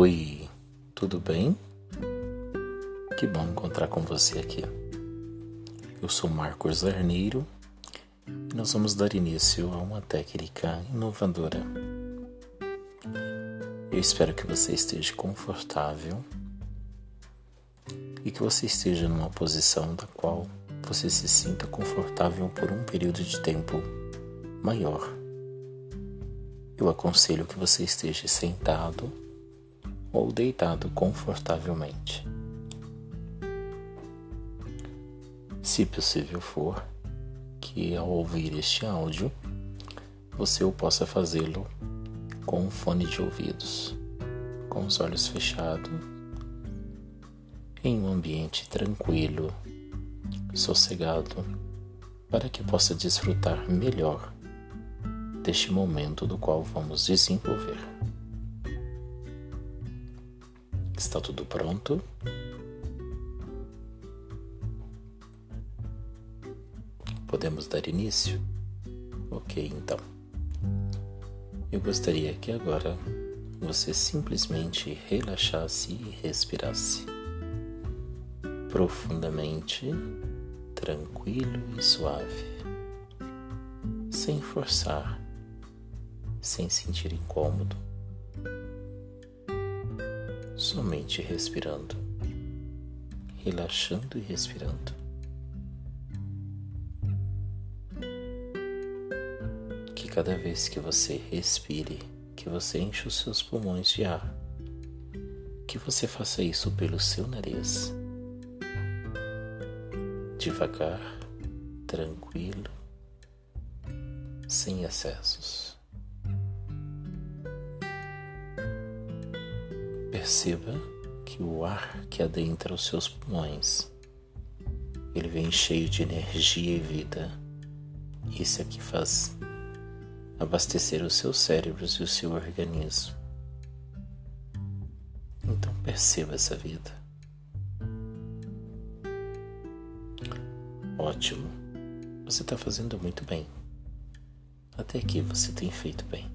Oi, tudo bem? Que bom encontrar com você aqui. Eu sou Marcos Arneiro e nós vamos dar início a uma técnica inovadora. Eu espero que você esteja confortável e que você esteja numa posição da qual você se sinta confortável por um período de tempo maior. Eu aconselho que você esteja sentado ou deitado confortavelmente. Se possível for, que ao ouvir este áudio você o possa fazê-lo com um fone de ouvidos, com os olhos fechados, em um ambiente tranquilo, sossegado, para que possa desfrutar melhor deste momento do qual vamos desenvolver. Está tudo pronto? Podemos dar início? Ok, então. Eu gostaria que agora você simplesmente relaxasse e respirasse profundamente, tranquilo e suave, sem forçar sem sentir incômodo, somente respirando, relaxando e respirando. Que cada vez que você respire, que você enche os seus pulmões de ar, que você faça isso pelo seu nariz, devagar, tranquilo, sem excessos. Perceba que o ar que adentra os seus pulmões, ele vem cheio de energia e vida. Isso é que faz abastecer os seus cérebros e o seu organismo. Então perceba essa vida. Ótimo. Você está fazendo muito bem. Até aqui você tem feito bem.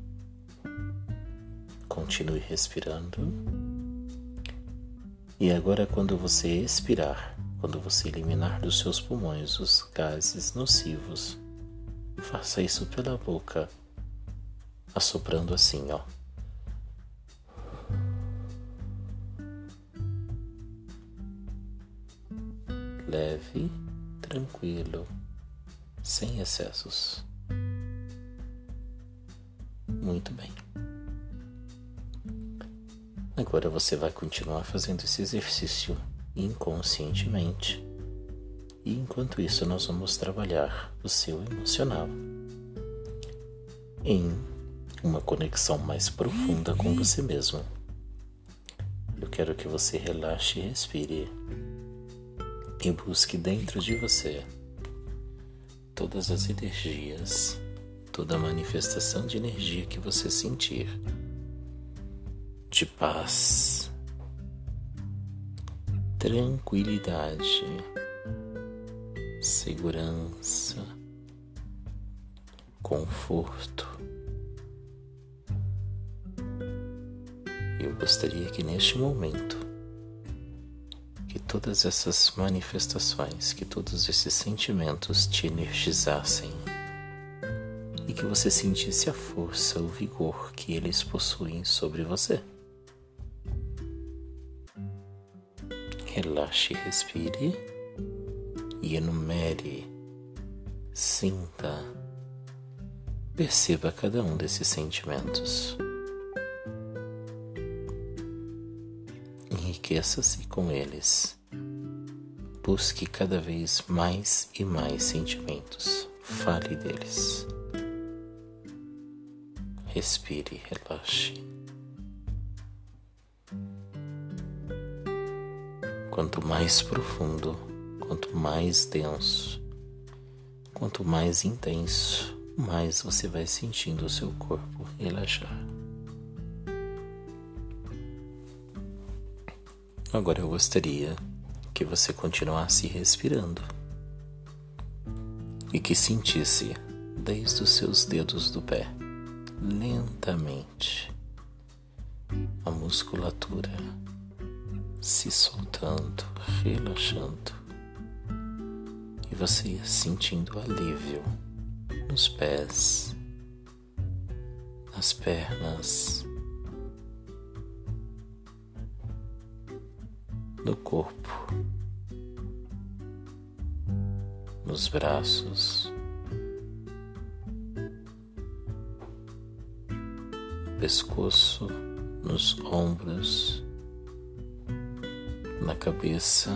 Continue respirando. E agora, quando você expirar, quando você eliminar dos seus pulmões os gases nocivos, faça isso pela boca, assoprando assim, ó. Leve, tranquilo, sem excessos. Muito bem. Agora você vai continuar fazendo esse exercício inconscientemente. E enquanto isso, nós vamos trabalhar o seu emocional em uma conexão mais profunda com você mesmo. Eu quero que você relaxe e respire e busque dentro de você todas as energias, toda a manifestação de energia que você sentir de paz, tranquilidade, segurança, conforto. Eu gostaria que neste momento, que todas essas manifestações, que todos esses sentimentos te energizassem e que você sentisse a força, o vigor que eles possuem sobre você. Relaxe, respire e enumere, sinta, perceba cada um desses sentimentos. Enriqueça-se com eles. Busque cada vez mais e mais sentimentos. Fale deles. Respire, relaxe. Quanto mais profundo, quanto mais denso, quanto mais intenso, mais você vai sentindo o seu corpo relaxar. Agora eu gostaria que você continuasse respirando e que sentisse desde os seus dedos do pé, lentamente, a musculatura se soltando, relaxando, e você sentindo alívio nos pés, nas pernas, no corpo, nos braços. pescoço, nos ombros, na cabeça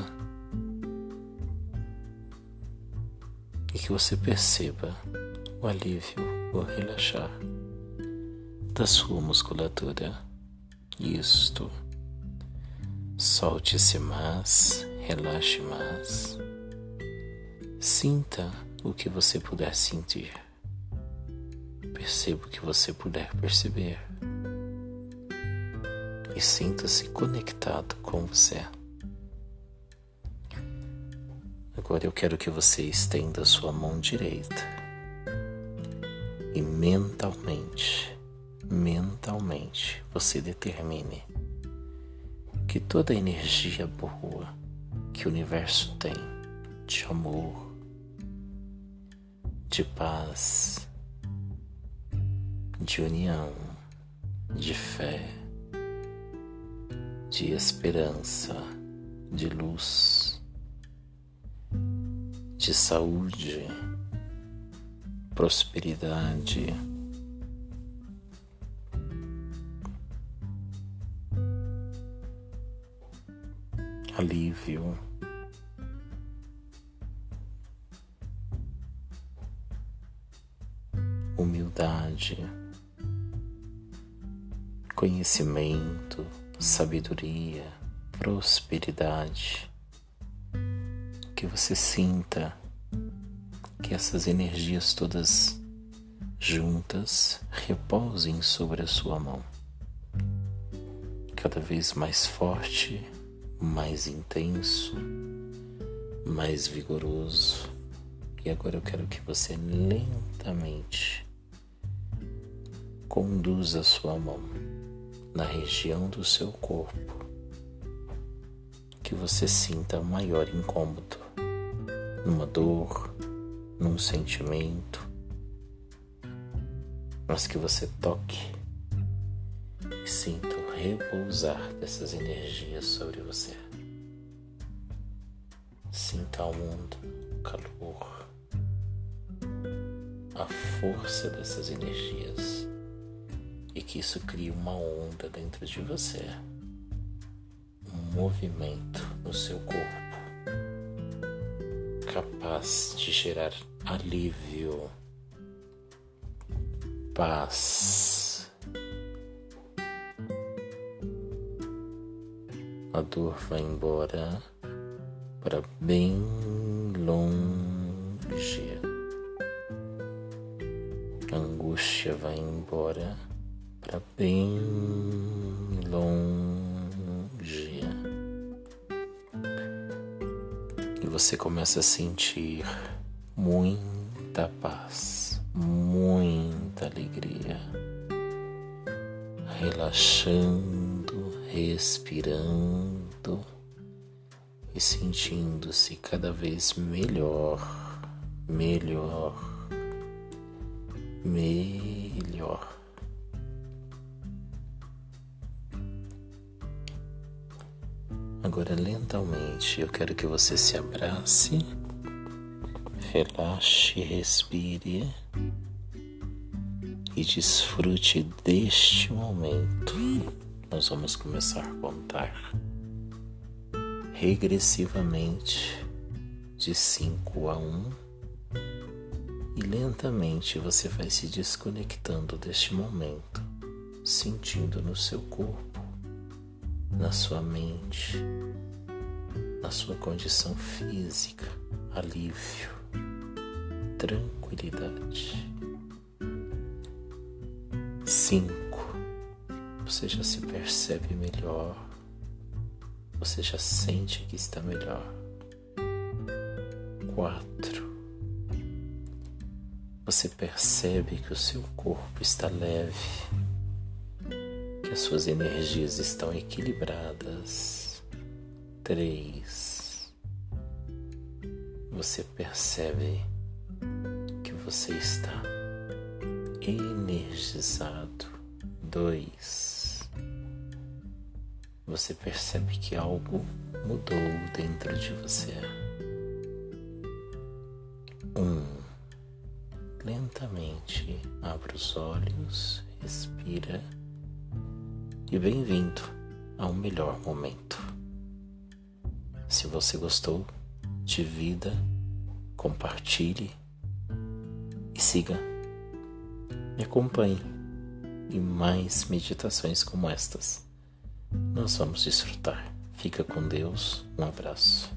e que você perceba o alívio, o relaxar da sua musculatura. Isto. Solte-se mais, relaxe mais. Sinta o que você puder sentir. Perceba o que você puder perceber. E sinta-se conectado com você. Agora eu quero que você estenda sua mão direita. E mentalmente, mentalmente, você determine que toda a energia boa que o universo tem de amor, de paz, de união, de fé, de esperança, de luz, de saúde, prosperidade. Alívio, humildade, conhecimento, sabedoria, prosperidade que você sinta que essas energias todas juntas repousem sobre a sua mão, cada vez mais forte, mais intenso, mais vigoroso. E agora eu quero que você lentamente conduza a sua mão na região do seu corpo que você sinta maior incômodo numa dor, num sentimento, mas que você toque e sinta o repousar dessas energias sobre você. Sinta a onda, o calor, a força dessas energias e que isso crie uma onda dentro de você, um movimento no seu corpo capaz de gerar alívio, paz. A dor vai embora para bem longe. A angústia vai embora para bem você começa a sentir muita paz, muita alegria, relaxando, respirando e sentindo-se cada vez melhor, melhor, melhor. Agora, lentamente, eu quero que você se abrace, relaxe, respire e desfrute deste momento. Nós vamos começar a contar regressivamente de 5 a 1 um, e lentamente você vai se desconectando deste momento, sentindo no seu corpo na sua mente, na sua condição física, alívio, tranquilidade. Cinco, você já se percebe melhor, você já sente que está melhor. Quatro, você percebe que o seu corpo está leve as suas energias estão equilibradas. Três. Você percebe que você está energizado. Dois. Você percebe que algo mudou dentro de você. Um. Lentamente abra os olhos, respira e bem-vindo ao melhor momento. Se você gostou, divida, compartilhe e siga. Me acompanhe em mais meditações como estas. Nós vamos desfrutar. Fica com Deus. Um abraço.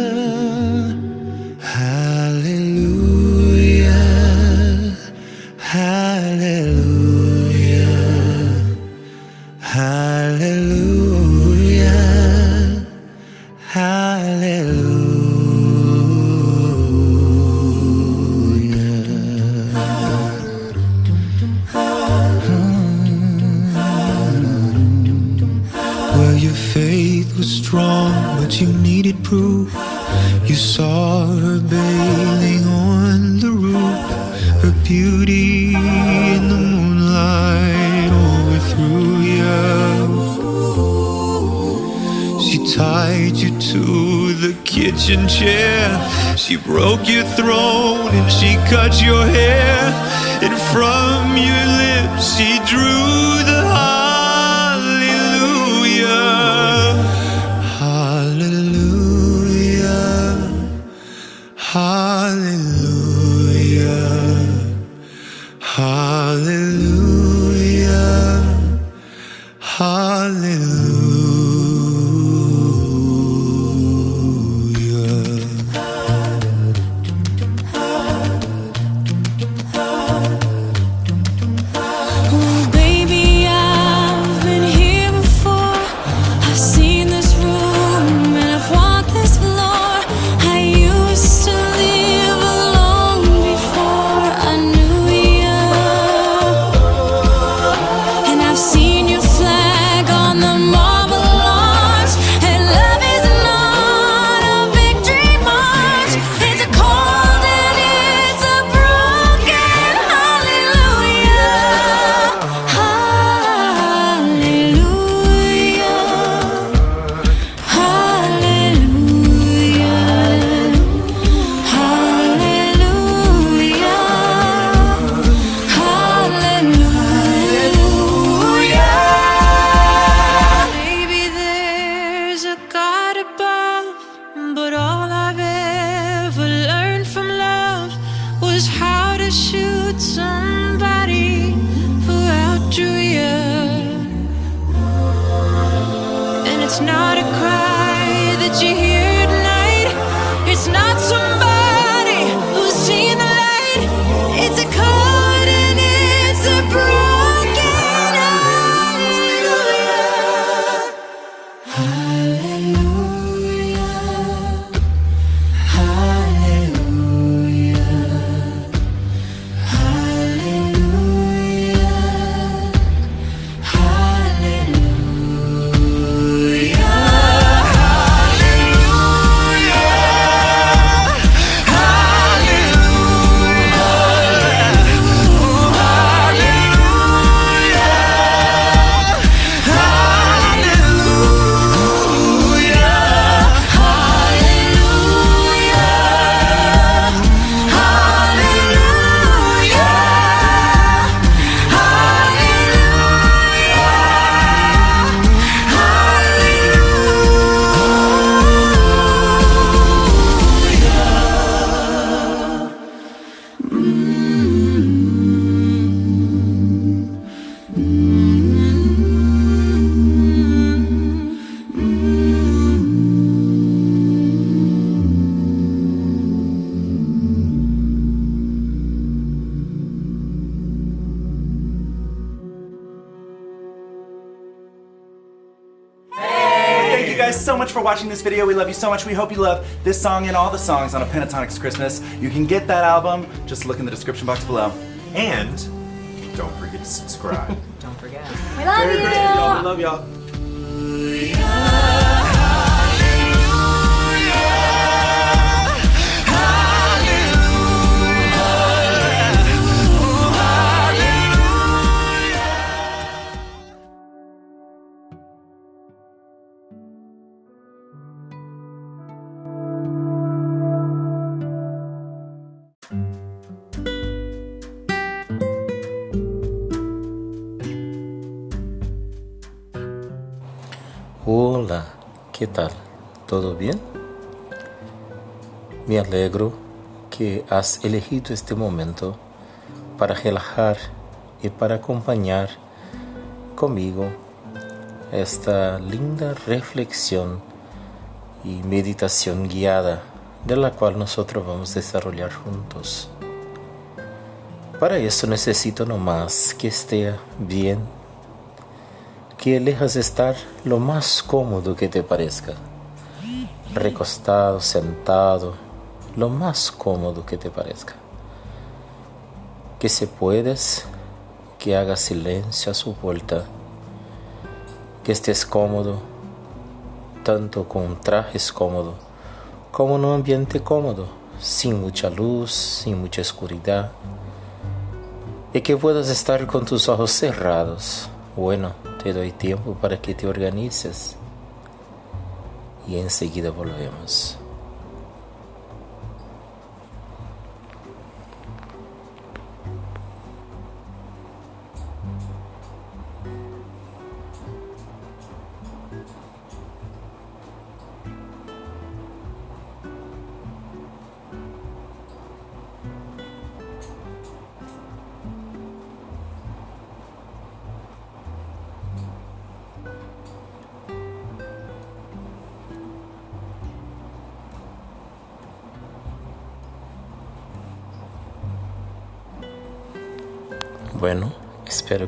Proof. You saw her bathing on the roof, her beauty in the moonlight overthrew you. She tied you to the kitchen chair. She broke your throne and she cut your hair. And from your lips she drew much for watching this video. We love you so much. We hope you love this song and all the songs on A Pentatonics Christmas. You can get that album. Just look in the description box below. And don't forget to subscribe. Don't forget. We love Merry you. Christmas, y'all. We love y'all. ¿Qué tal? ¿Todo bien? Me alegro que has elegido este momento para relajar y para acompañar conmigo esta linda reflexión y meditación guiada de la cual nosotros vamos a desarrollar juntos. Para eso necesito nomás que esté bien que elijas estar lo más cómodo que te parezca. Recostado, sentado, lo más cómodo que te parezca. Que se puedes, que hagas silencio a su vuelta. Que estés cómodo, tanto con trajes cómodo como en un ambiente cómodo, sin mucha luz, sin mucha oscuridad. Y que puedas estar con tus ojos cerrados. Bueno, te doy tiempo para que te organices y enseguida volvemos.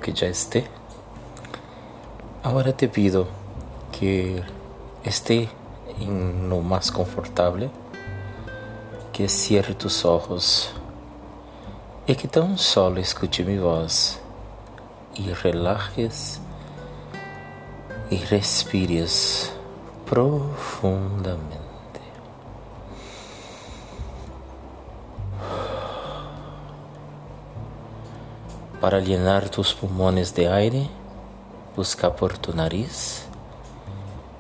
Que ya esté. Ahora te pido que esté en lo más confortable, que cierre tus ojos y que tan solo escuche mi voz y relajes y respires profundamente. Para llenar tus pulmones de aire, busca por tu nariz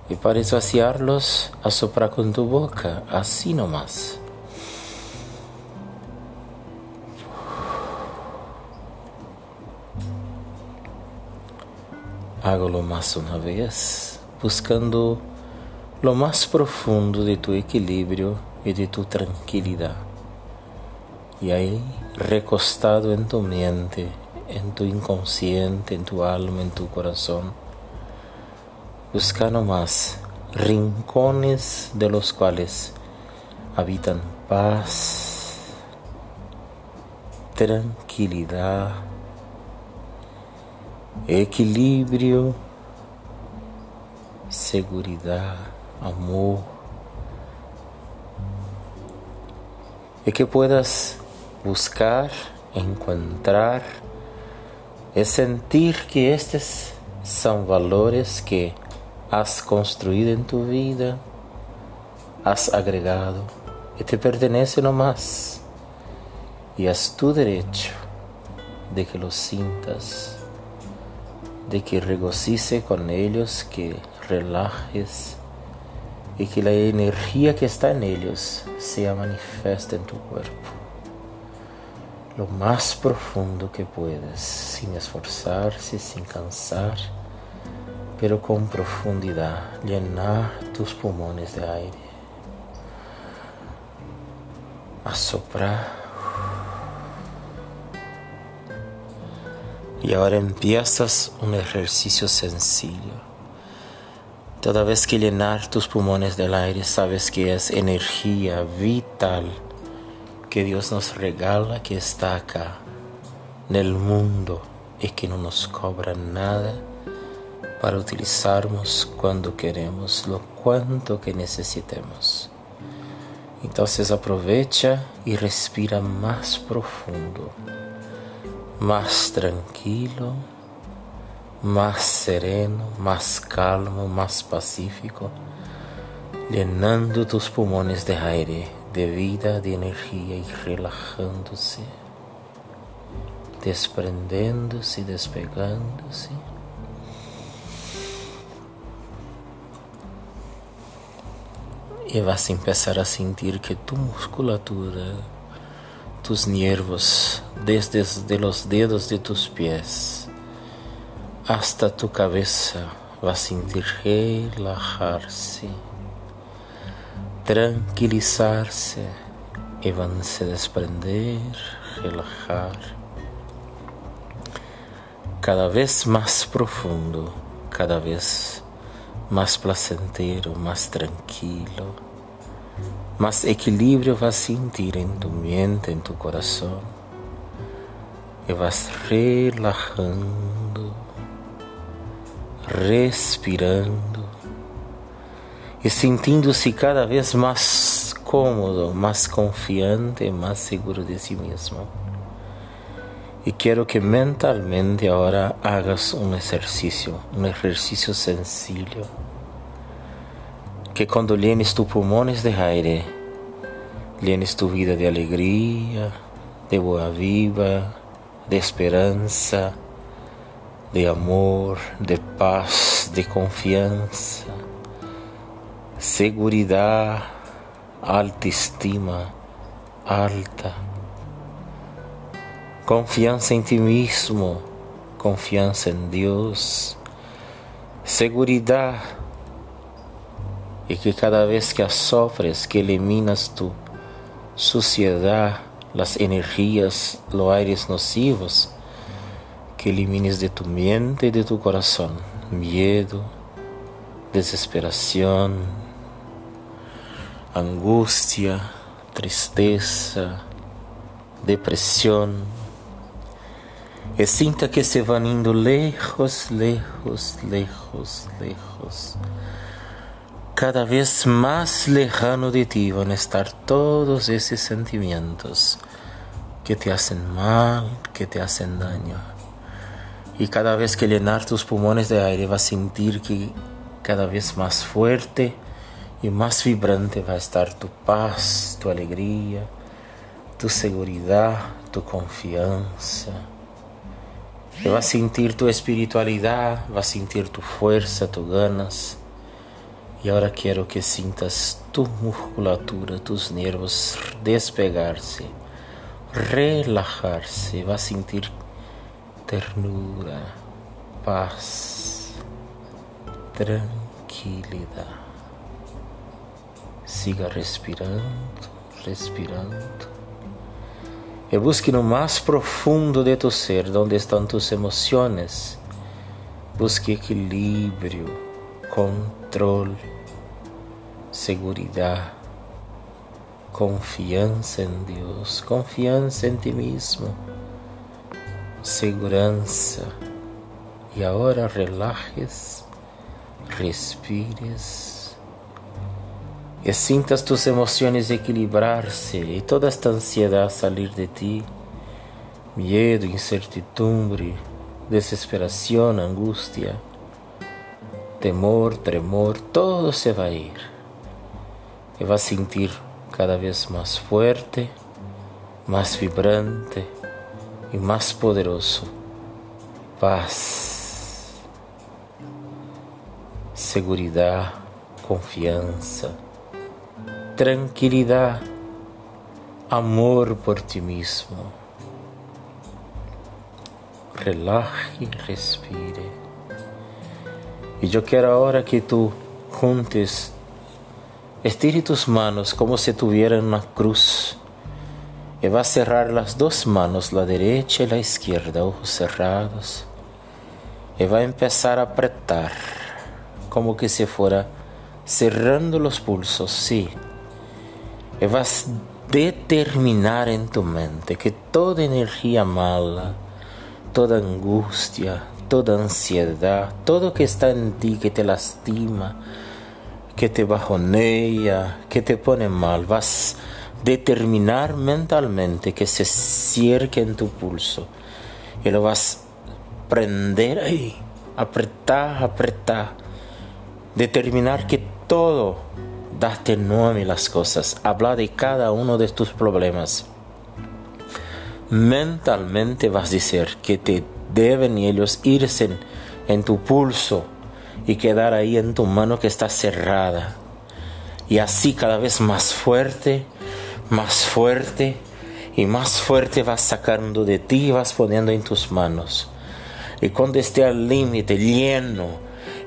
y para vaciarlos, asopra con tu boca, así nomás. Hágalo más una vez, buscando lo más profundo de tu equilibrio y de tu tranquilidad. Y ahí, recostado en tu mente, en tu inconsciente, en tu alma, en tu corazón, busca nomás rincones de los cuales habitan paz, tranquilidad, equilibrio, seguridad, amor. Y que puedas buscar, encontrar, es sentir que estos son valores que has construido en tu vida, has agregado y te pertenece nomás. Y es tu derecho de que los sintas, de que regocice con ellos, que relajes y que la energía que está en ellos sea manifiesta en tu cuerpo lo más profundo que puedes, sin esforzarse, sin cansar, pero con profundidad, llenar tus pulmones de aire. Asoprar. Y ahora empiezas un ejercicio sencillo. Toda vez que llenar tus pulmones del aire, sabes que es energía vital que Dios nos regala que está acá en el mundo y que no nos cobra nada para utilizarmos cuando queremos, lo cuanto que necesitemos. Entonces aprovecha y respira más profundo, más tranquilo, más sereno, más calmo, más pacífico, llenando tus pulmones de aire, de vida, de energía y relajándose, desprendiéndose y despegándose. Y vas a empezar a sentir que tu musculatura, tus nervios, desde de los dedos de tus pies hasta tu cabeza, va a sentir relajarse, tranquilizarse y van a se desprender, relajar. Cada vez más profundo, cada vez más placentero, más tranquilo, más equilibrio vas a sentir en tu mente, en tu corazón. Y vas relajando, respirando y sintiéndose cada vez más cómodo, más confiante, más seguro de sí mismo. Y quiero que mentalmente ahora hagas un ejercicio, un ejercicio sencillo. Que cuando llenes tus pulmones de aire, llenes tu vida de alegría, de boa viva, de esperanza, de amor, de paz, de confianza, seguridad, alta estima, alta. Confiança em ti mesmo, confiança em Deus, segurança e que cada vez que sofres, que eliminas tu suciedade, as energias, os aires nocivos, que elimines de tu mente e de tu coração medo, desesperação, angústia, tristeza, depressão e sinta que se van indo lejos, lejos, lejos, lejos. Cada vez más lejano de ti van a estar todos esos sentimientos que te hacen mal, que te hacen daño. Y cada vez que llenar tus pulmones de aire vas a sentir que cada vez más fuerte y más vibrante va a estar tu paz, tu alegría, tu seguridad, tu confianza. Y vas a sentir tu espiritualidad, vas a sentir tu fuerza, tus ganas. Y ahora quiero que sientas tu musculatura, tus nervios despegarse, relajarse. Vas a sentir ternura, paz, tranquilidad. Siga respirando, respirando. E busque no mais profundo de tu ser, onde estão tus emoções. Busque equilíbrio, controle, segurança, confiança em Deus, confiança em ti mesmo, segurança. E agora relajes, respires e sintas tus emoções equilibrar-se e toda esta ansiedade sair de ti, medo, incertidumbre, desesperação, angústia, temor, tremor, todo se vai ir. E vai sentir cada vez mais forte, mais vibrante e mais poderoso. Paz, segurança, confiança tranquilidad, amor por ti mismo. Relaje respire. Y yo quiero ahora que tú juntes, estire tus manos como si tuvieran una cruz. Y vas a cerrar las dos manos, la derecha y la izquierda, ojos cerrados. Y va a empezar a apretar, como que si fuera cerrando los pulsos, sí y vas a determinar en tu mente que toda energía mala, toda angustia, toda ansiedad, todo que está en ti que te lastima, que te bajonea, que te pone mal, vas a determinar mentalmente que se cierque en tu pulso y lo vas a prender ahí, apretar, apretar, determinar que todo, date nombre las cosas, habla de cada uno de tus problemas. Mentalmente vas a decir que te deben ellos irse en, en tu pulso y quedar ahí en tu mano que está cerrada. Y así cada vez más fuerte, más fuerte y más fuerte vas sacando de ti y vas poniendo en tus manos. Y cuando esté al límite lleno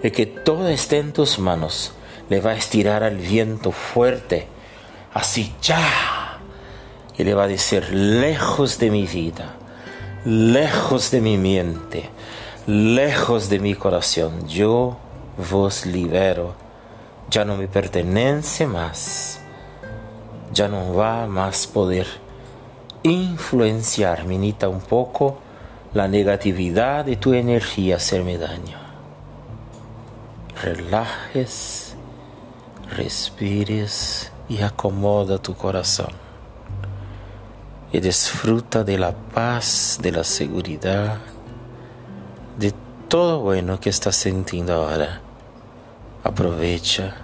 y que todo esté en tus manos, le va a estirar al viento fuerte, así ya. Y le va a decir, lejos de mi vida, lejos de mi mente, lejos de mi corazón, yo vos libero. Ya no me pertenece más. Ya no va más poder influenciar, minita, un poco la negatividad de tu energía hacerme daño. Relajes, respires y acomoda tu corazón. Y disfruta de la paz, de la seguridad, de todo bueno que estás sintiendo ahora. Aprovecha,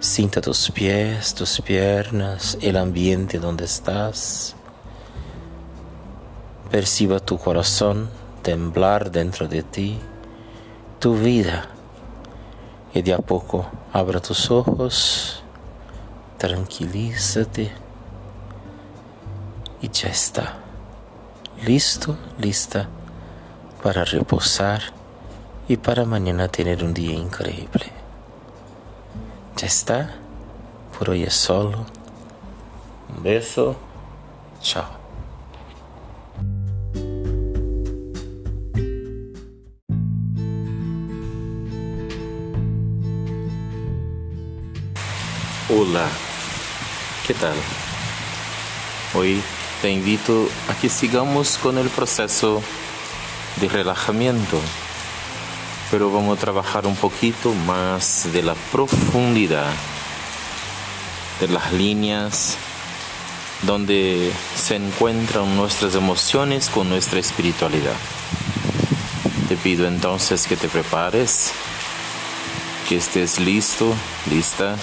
sienta tus pies, tus piernas, el ambiente donde estás. Perciba tu corazón temblar dentro de ti, tu vida. Y de a poco abra tus ojos, tranquilízate y ya está. Listo, lista para reposar y para mañana tener un día increíble. Ya está, por hoy es solo. Un beso, chao. Hola, ¿qué tal? Hoy te invito a que sigamos con el proceso de relajamiento, pero vamos a trabajar un poquito más de la profundidad de las líneas donde se encuentran nuestras emociones con nuestra espiritualidad. Te pido entonces que te prepares, que estés listo, lista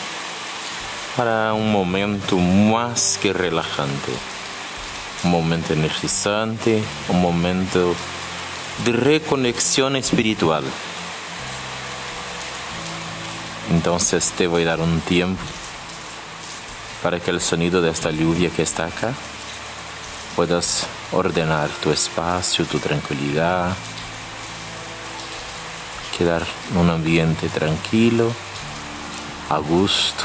para un momento más que relajante, un momento energizante, un momento de reconexión espiritual. Entonces te voy a dar un tiempo para que el sonido de esta lluvia que está acá puedas ordenar tu espacio, tu tranquilidad, quedar en un ambiente tranquilo, a gusto,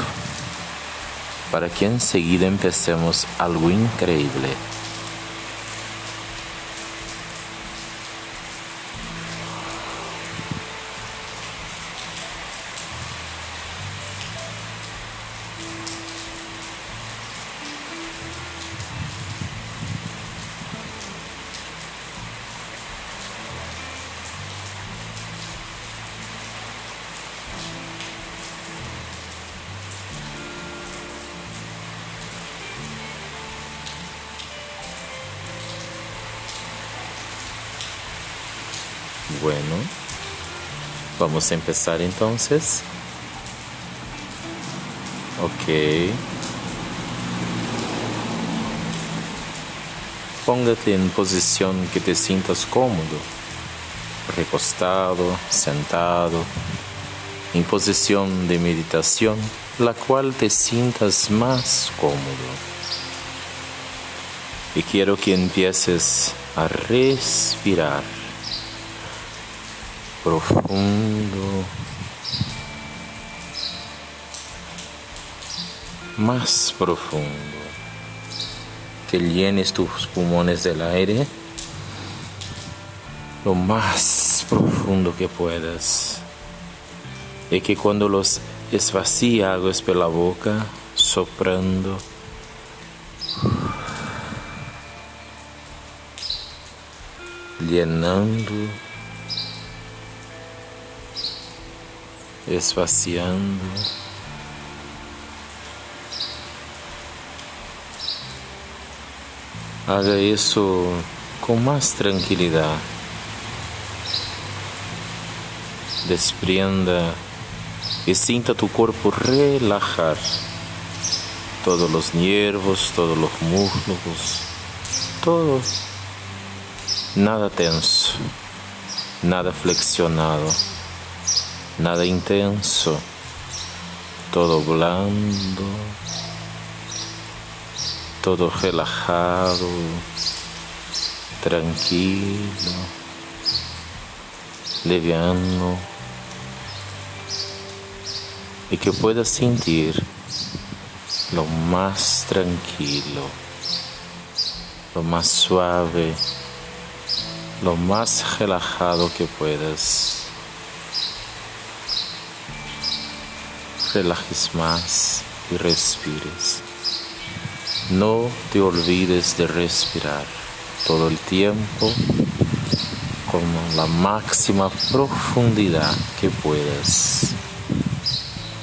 para que enseguida empecemos algo increíble. Bueno, vamos a empezar entonces. Ok. Póngate en posición que te sientas cómodo, recostado, sentado, en posición de meditación, la cual te sientas más cómodo. Y quiero que empieces a respirar profundo, más profundo, que llenes tus pulmones del aire. Lo más profundo que puedas. Y que cuando los esvacía por la boca, soprando, llenando esvaciando. Haga eso con más tranquilidad. Desprenda y sienta tu cuerpo relajar. Todos los nervios, todos los músculos, todo. Nada tenso, nada flexionado, nada intenso, todo blando, todo relajado, tranquilo, liviano, y que puedas sentir lo más tranquilo, lo más suave, lo más relajado que puedas. Relajes más y respires. No te olvides de respirar todo el tiempo con la máxima profundidad que puedas.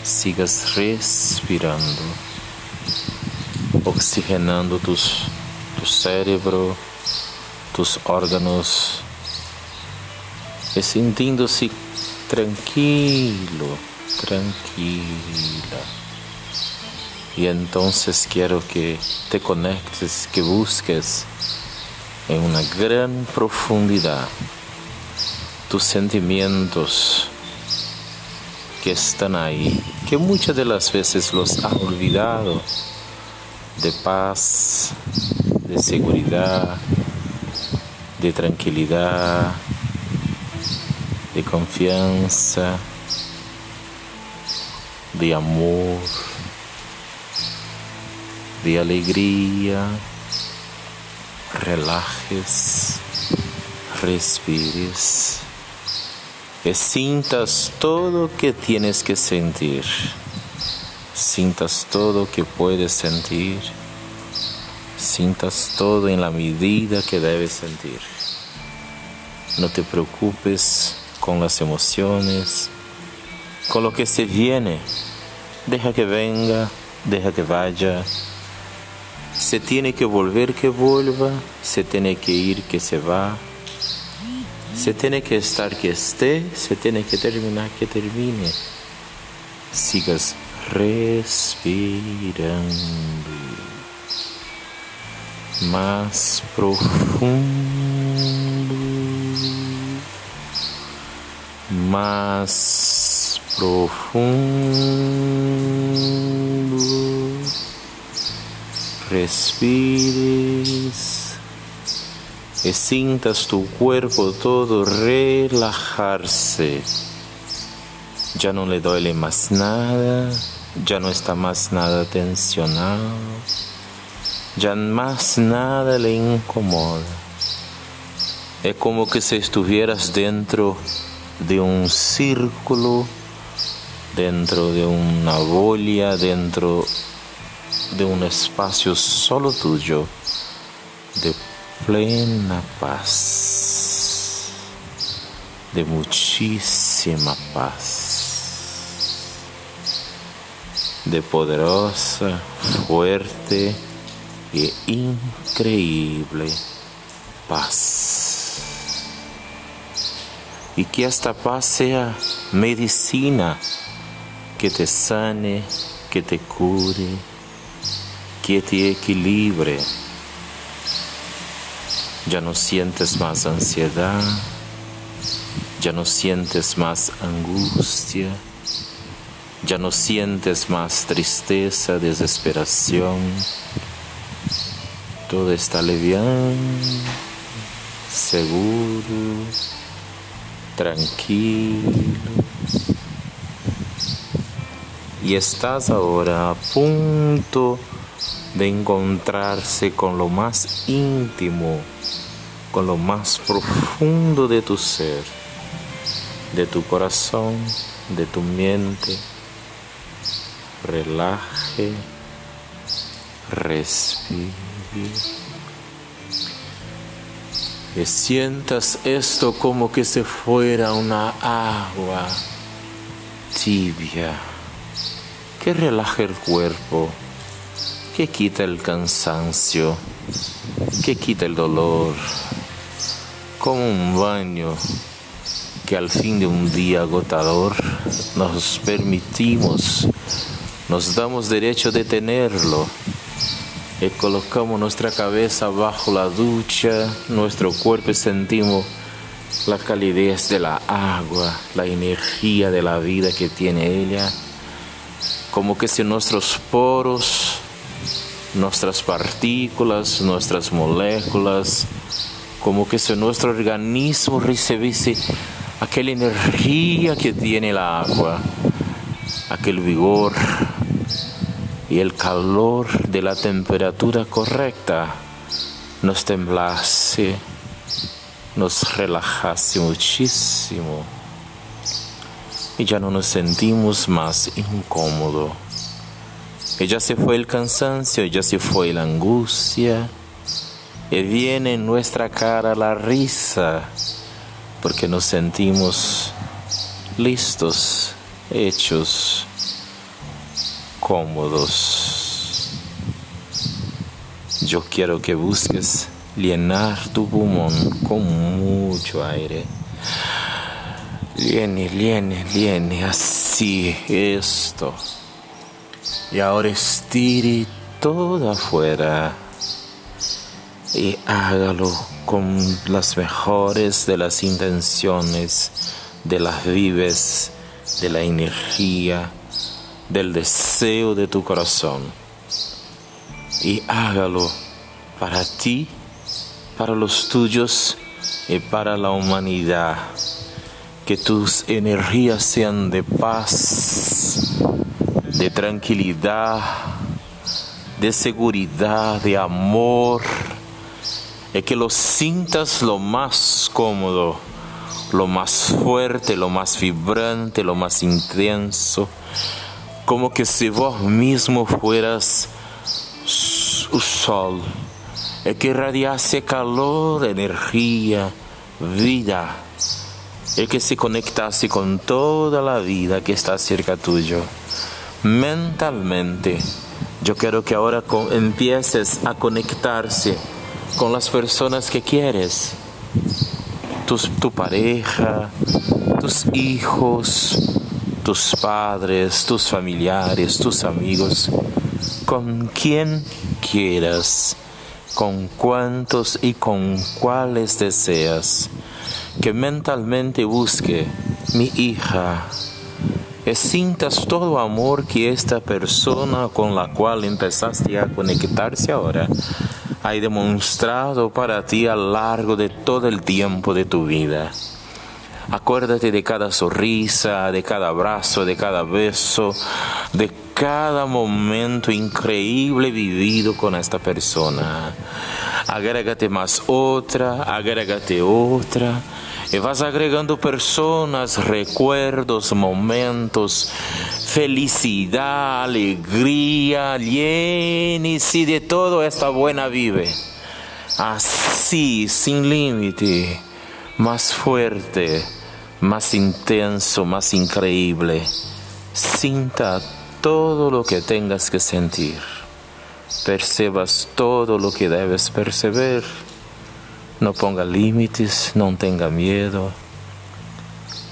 Sigas respirando, oxigenando tus, tu cérebro, tus órganos y sintiéndose tranquilo, tranquila. Y entonces quiero que te conectes, que busques en una gran profundidad tus sentimientos que están ahí, que muchas de las veces los has olvidado, de paz, de seguridad, de tranquilidad, de confianza, de amor, de alegría. Relajes, respires y sintas todo que tienes que sentir. Sintas todo que puedes sentir. Sintas todo en la medida que debes sentir. No te preocupes con las emociones, con lo que se viene. Deja que venga, deja que vaya. Se tiene que volver que vuelva, se tiene que ir que se va. Se tiene que estar que esté, se tiene que terminar que termine. Sigas respirando más profundo, más profundo. Respires y sientas tu cuerpo todo relajarse. Ya no le duele más nada, ya no está más nada tensionado, ya más nada le incomoda. Es como que si estuvieras dentro de un círculo, dentro de una bolia, dentro de un espacio solo tuyo, de plena paz, de muchísima paz, de poderosa, fuerte y increíble paz. Y que esta paz sea medicina que te sane, que te cure, que te equilibre. Ya no sientes más ansiedad, ya no sientes más angustia, ya no sientes más tristeza, desesperación. Todo está liviano, seguro, tranquilo. Y estás ahora a punto de encontrarse con lo más íntimo, con lo más profundo de tu ser, de tu corazón, de tu mente. Relaje, respire. Y sientas esto como que se fuera una agua tibia, que relaja el cuerpo, que quita el cansancio, que quita el dolor, como un baño que al fin de un día agotador nos permitimos, nos damos derecho de tenerlo y colocamos nuestra cabeza bajo la ducha, nuestro cuerpo y sentimos la calidez de la agua, la energía de la vida que tiene ella, como que si nuestros poros, nuestras partículas, nuestras moléculas, como que si nuestro organismo recibiese aquella energía que tiene el agua, aquel vigor y el calor de la temperatura correcta nos temblase, nos relajase muchísimo y ya no nos sentimos más incómodos. Y ya se fue el cansancio, ya se fue la angustia, y viene en nuestra cara la risa, porque nos sentimos listos, hechos, cómodos. Yo quiero que busques llenar tu pulmón con mucho aire. Llene, llene, llene, así, esto. Y ahora estire todo afuera y hágalo con las mejores de las intenciones, de las vives, de la energía, del deseo de tu corazón. Y hágalo para ti, para los tuyos y para la humanidad. Que tus energías sean de paz, de tranquilidad, de seguridad, de amor es que lo sientas lo más cómodo, lo más fuerte, lo más vibrante, lo más intenso, como que si vos mismo fueras un sol, es que irradiase calor, energía, vida, es que se conectase con toda la vida que está cerca tuyo, mentalmente. Yo quiero que ahora empieces a conectarse con las personas que quieres, tu pareja, tus hijos, tus padres, tus familiares, tus amigos, con quien quieras, con cuantos y con cuáles deseas, que mentalmente busque mi hija, y sientas todo amor que esta persona con la cual empezaste a conectarse ahora hay demostrado para ti a lo largo de todo el tiempo de tu vida. Acuérdate de cada sonrisa, de cada abrazo, de cada beso, de cada momento increíble vivido con esta persona. Agrégate más otra, agrégate otra. Y vas agregando personas, recuerdos, momentos, felicidad, alegría, llénese de todo esta buena vive. Así, sin límite, más fuerte, más intenso, más increíble. Sinta todo lo que tengas que sentir. Percebas todo lo que debes perceber. No ponga límites, no tenga miedo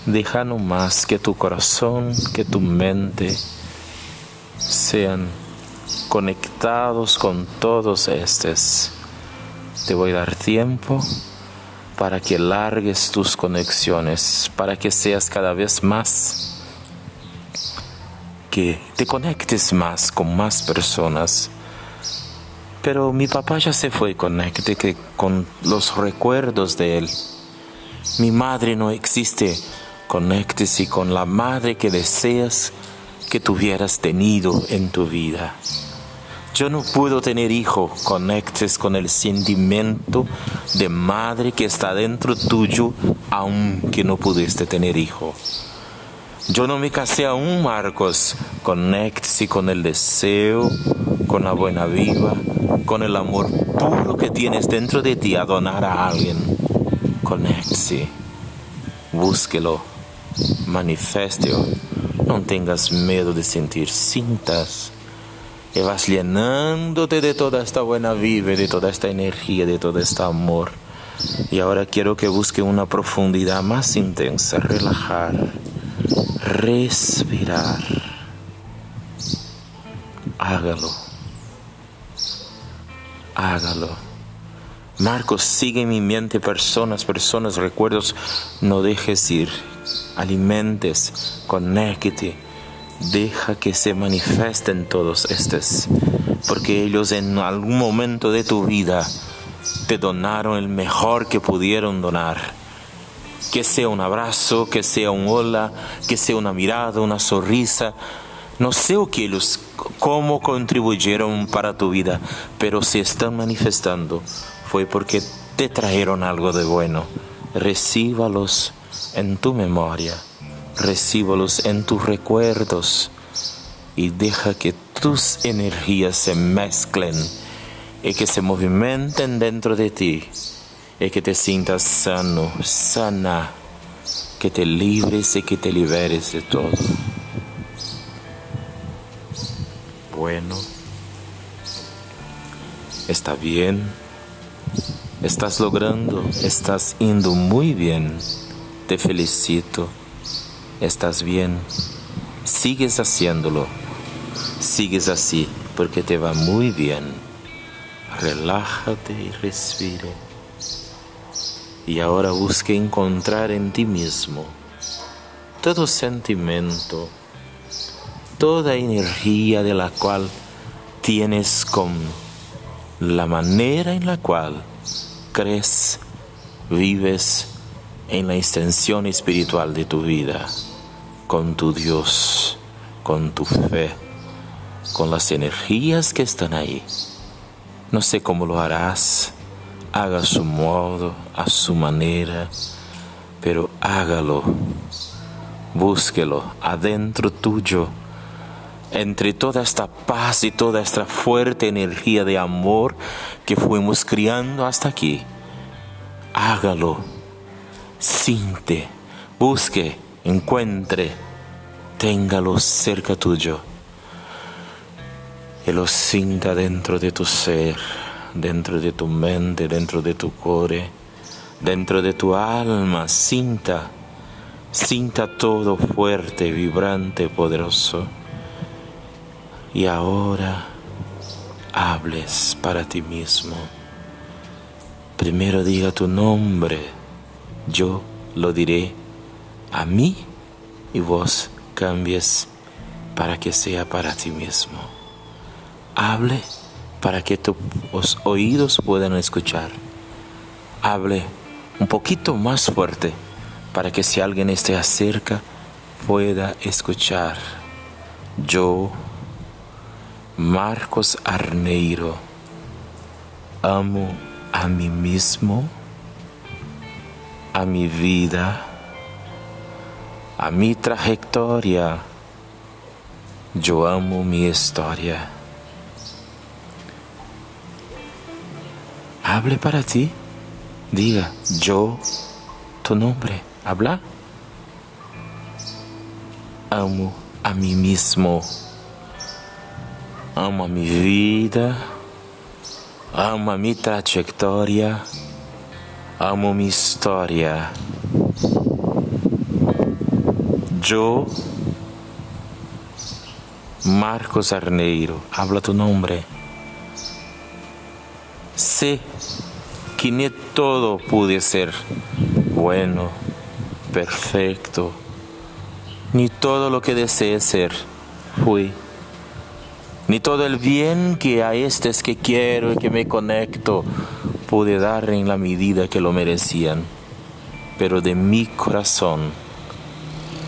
deja más que tu corazón, que tu mente sean conectados con todos estos. Te voy a dar tiempo para que largues tus conexiones, para que seas cada vez más, que te conectes más con más personas. Pero mi papá ya se fue, conecte con los recuerdos de él. Mi madre no existe conéctese con la madre que deseas que tuvieras tenido en tu vida. Yo no puedo tener hijo, conectes con el sentimiento de madre que está dentro tuyo, aunque no pudiste tener hijo. Yo no me casé aún, Marcos, conéctese con el deseo, con la buena viva, con el amor puro que tienes dentro de ti a donar a alguien. Conéctese, búsquelo manifeste No tengas miedo de sentir cintas. Y vas llenándote de toda esta buena vibra, de toda esta energía, de todo este amor. Y ahora quiero que busque una profundidad más intensa, relajar, respirar. Hágalo. Hágalo. Marcos, sigue en mi mente personas, personas, recuerdos. No dejes ir. Alimentes, conecte. Deja que se manifiesten todos estos. Porque ellos en algún momento de tu vida te donaron el mejor que pudieron donar. Que sea un abrazo, que sea un hola, que sea una mirada, una sonrisa. No sé o que ellos, cómo contribuyeron para tu vida, pero si están manifestando fue porque te trajeron algo de bueno. Recíbalos en tu memoria, recíbalos en tus recuerdos y deja que tus energías se mezclen y que se movimenten dentro de ti y que te sientas sano, sana, que te libres y que te liberes de todo. Bueno, está bien, estás logrando, estás indo muy bien, te felicito, estás bien, sigues haciéndolo, sigues así porque te va muy bien. Relájate y respire. Y ahora busque encontrar en ti mismo todo sentimiento, toda energía de la cual tienes con la manera en la cual crees, vives en la extensión espiritual de tu vida, con tu Dios, con tu fe, con las energías que están ahí. No sé cómo lo harás, haga a su modo, a su manera, pero hágalo, búsquelo adentro tuyo, entre toda esta paz y toda esta fuerte energía de amor que fuimos criando hasta aquí. Hágalo, siente, busque, encuentre, téngalo cerca tuyo y lo sienta dentro de tu ser, dentro de tu mente, dentro de tu core, dentro de tu alma, sinta, sinta todo fuerte, vibrante, poderoso. Y ahora hables para ti mismo. Primero diga tu nombre, yo lo diré a mí y vos cambies para que sea para ti mismo hable para que tus oídos puedan escuchar. Hable un poquito más fuerte para que si alguien esté cerca pueda escuchar. Yo, Marcos Arneiro, amo a mí mismo, a mi vida, a mi trayectoria. Yo amo mi historia. hable para ti. Diga, yo, tu nombre, habla. Amo a mí mismo. Amo a mi vida. Amo a mi trayectoria. Amo mi historia. Yo, Marcos Arneiro, habla tu nombre. Sé que ni todo pude ser bueno, perfecto, ni todo lo que deseé ser fui, ni todo el bien que a estos que quiero y que me conecto pude dar en la medida que lo merecían, pero de mi corazón,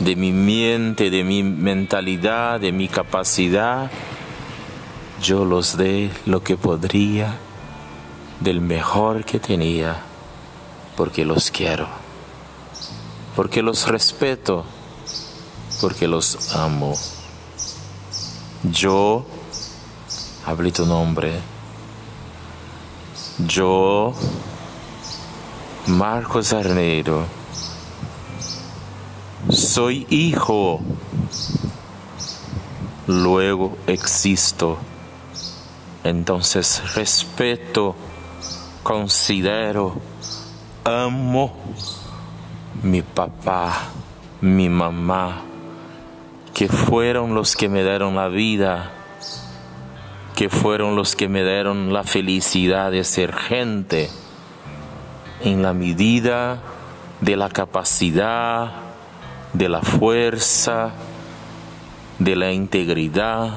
de mi mente, de mi mentalidad, de mi capacidad, yo los dé lo que podría del mejor que tenía, porque los quiero, porque los respeto, porque los amo. Yo hablé tu nombre. Yo, Marcos Arneiro, soy hijo luego existo. Entonces respeto, considero, amo mi papá, mi mamá, que fueron los que me dieron la vida, que fueron los que me dieron la felicidad de ser gente en la medida de la capacidad, de la fuerza, de la integridad,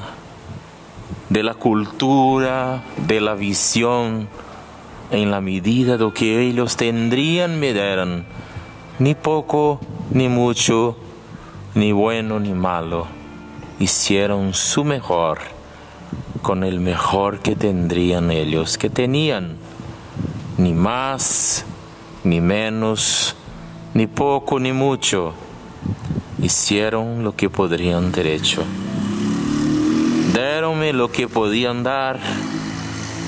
de la cultura, de la visión, en la medida de que ellos tendrían me dieran, ni poco ni mucho, ni bueno ni malo, hicieron su mejor con el mejor que tendrían ellos, que tenían, ni más, ni menos, ni poco ni mucho, hicieron lo que podrían ter hecho. Deronme lo que podían dar,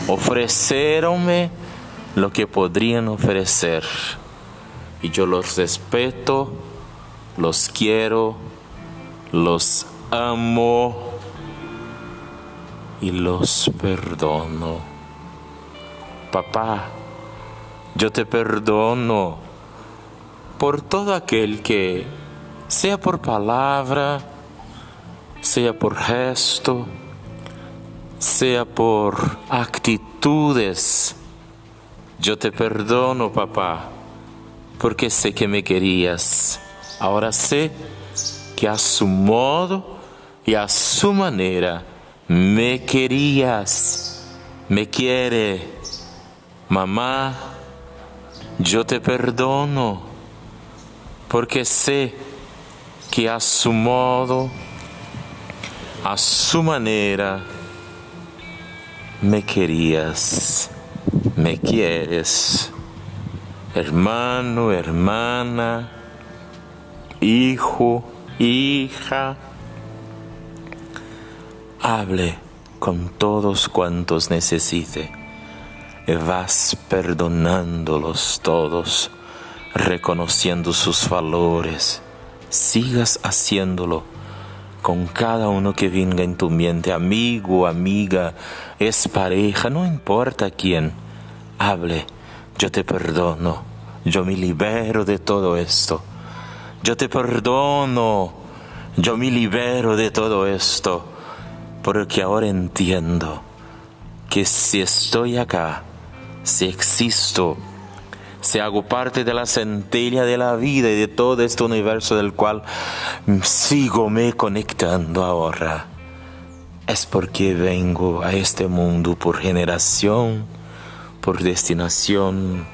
ofreceronme lo que podrían ofrecer. Y yo los respeto, los quiero, los amo y los perdono. Papá, yo te perdono por todo aquel que, sea por palabra, sea por gesto, sea por actitudes, yo te perdono, papá, porque sé que me querías. Ahora sé que a su modo y a su manera me querías, me quiere. Mamá, yo te perdono, porque sé que a su modo, a su manera, me querías, me quieres, hermano, hermana, hijo, hija. Hable con todos cuantos necesite. Vas perdonándolos todos, reconociendo sus valores. Sigas haciéndolo con cada uno que venga en tu mente, amigo, amiga, es pareja, no importa quién. Hable, yo te perdono, yo me libero de todo esto. Yo te perdono, yo me libero de todo esto, porque ahora entiendo que si estoy acá, si existo, si hago parte de la centella de la vida y de todo este universo del cual sigo me conectando ahora, es porque vengo a este mundo por generación, por destinación,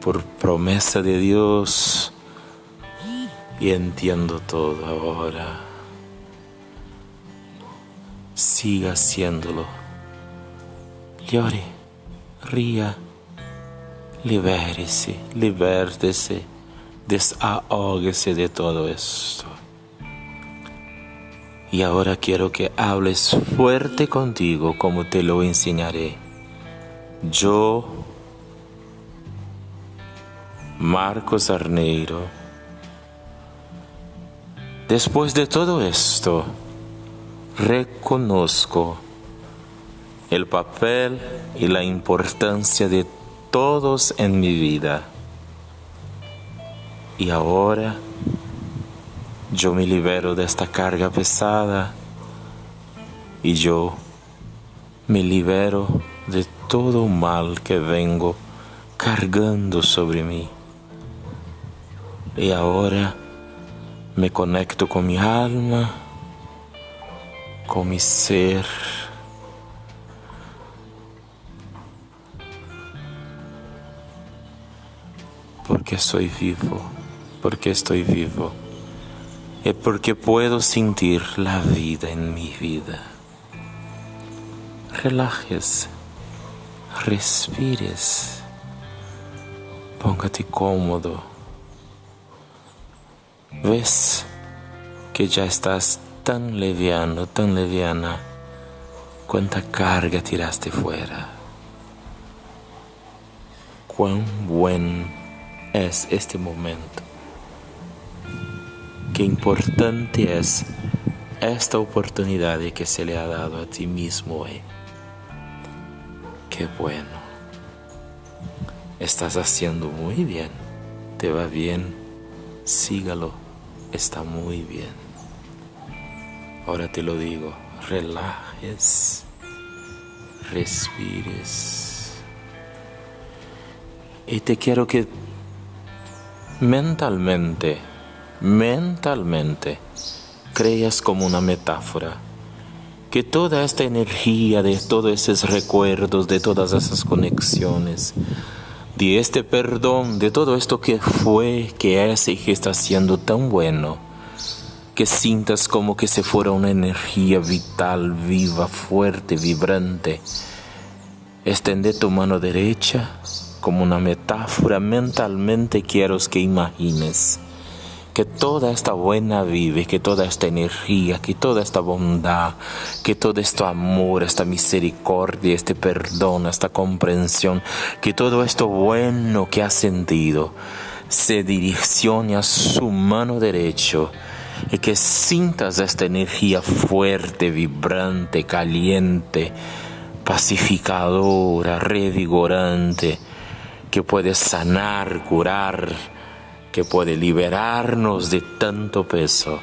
por promesa de Dios y entiendo todo ahora. Siga haciéndolo. Llore, ría, libérese, libértese, desahógese de todo esto. Y ahora quiero que hables fuerte contigo como te lo enseñaré. Yo, Marcos Arneiro, después de todo esto, reconozco el papel y la importancia de todos en mi vida. Y ahora yo me libero de esta carga pesada y yo me libero de todo mal que vengo cargando sobre mí. Y ahora me conecto con mi alma, con mi ser. Porque soy vivo, porque estoy vivo. Y porque puedo sentir la vida en mi vida. Relájese, respires, póngate cómodo. Ves que ya estás tan leviano, tan leviana. Cuánta carga tiraste fuera. Cuán buen es este momento. Qué importante es esta oportunidad que se le ha dado a ti mismo hoy. Qué bueno. Estás haciendo muy bien. Te va bien. Sígalo. Está muy bien. Ahora te lo digo. Relajes. Respires. Y te quiero que mentalmente, mentalmente, creas como una metáfora que toda esta energía de todos esos recuerdos, de todas esas conexiones, de este perdón, de todo esto que fue, que es y que está siendo tan bueno, que sientas como que se fuera una energía vital, viva, fuerte, vibrante. Extende tu mano derecha como una metáfora mentalmente quiero que imagines. Que toda esta buena vive, que toda esta energía, que toda esta bondad, que todo este amor, esta misericordia, este perdón, esta comprensión, que todo esto bueno que has sentido se direccione a su mano derecha y que sientas esta energía fuerte, vibrante, caliente, pacificadora, revigorante, que puede sanar, curar, que puede liberarnos de tanto peso.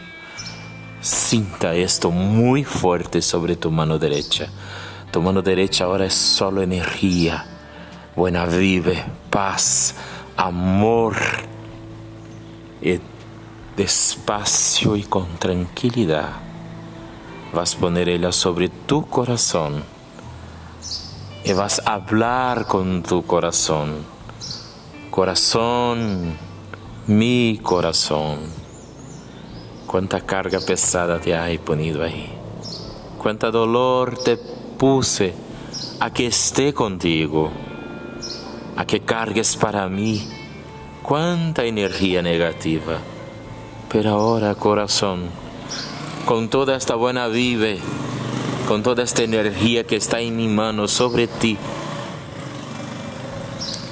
Sinta esto muy fuerte sobre tu mano derecha. Tu mano derecha ahora es solo energía, buena vive, paz, amor. Y despacio y con tranquilidad vas a poner ella sobre tu corazón y vas a hablar con tu corazón. Corazón, mi corazón, cuánta carga pesada te hay ponido ahí, cuánta dolor te puse a que esté contigo, a que cargues para mí, cuánta energía negativa. Pero ahora, corazón, con toda esta buena vive, con toda esta energía que está en mi mano sobre ti,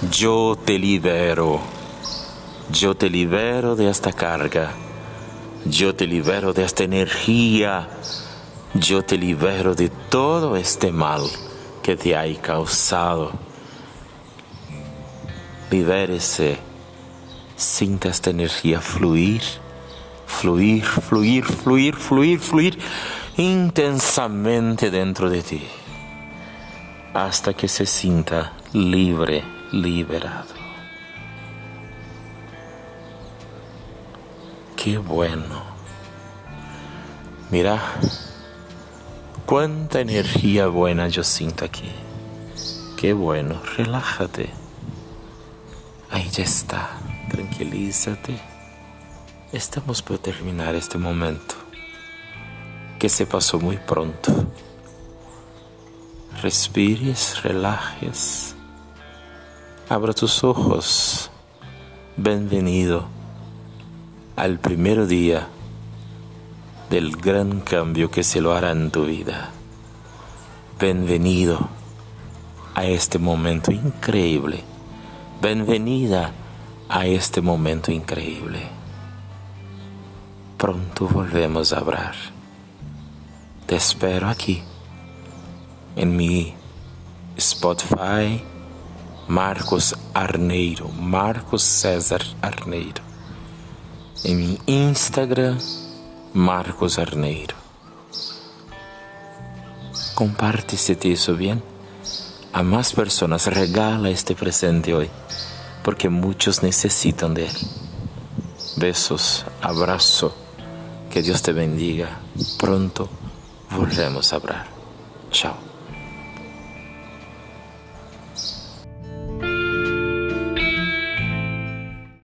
yo te libero yo te libero de esta carga. Yo te libero de esta energía. Yo te libero de todo este mal que te hay causado. Libérese. Sienta esta energía fluir, fluir, fluir, fluir, fluir, fluir intensamente dentro de ti. Hasta que se sienta libre, liberado. Qué bueno. Mira, cuánta energía buena yo siento aquí. Qué bueno, relájate. Ahí ya está, tranquilízate. Estamos por terminar este momento, que se pasó muy pronto. Respires, relajes. Abra tus ojos. Bienvenido al primer día del gran cambio que se lo hará en tu vida. Bienvenido a este momento increíble. Bienvenida a este momento increíble. Pronto volvemos a hablar. Te espero aquí en mi Spotify Marcos Arneiro, Marcos César Arneiro en mi Instagram, Marcos Arneiro. Comparte si te hizo bien. A más personas regala este presente hoy, porque muchos necesitan de él. Besos, abrazo, que Dios te bendiga. Pronto volvemos a hablar. Chao.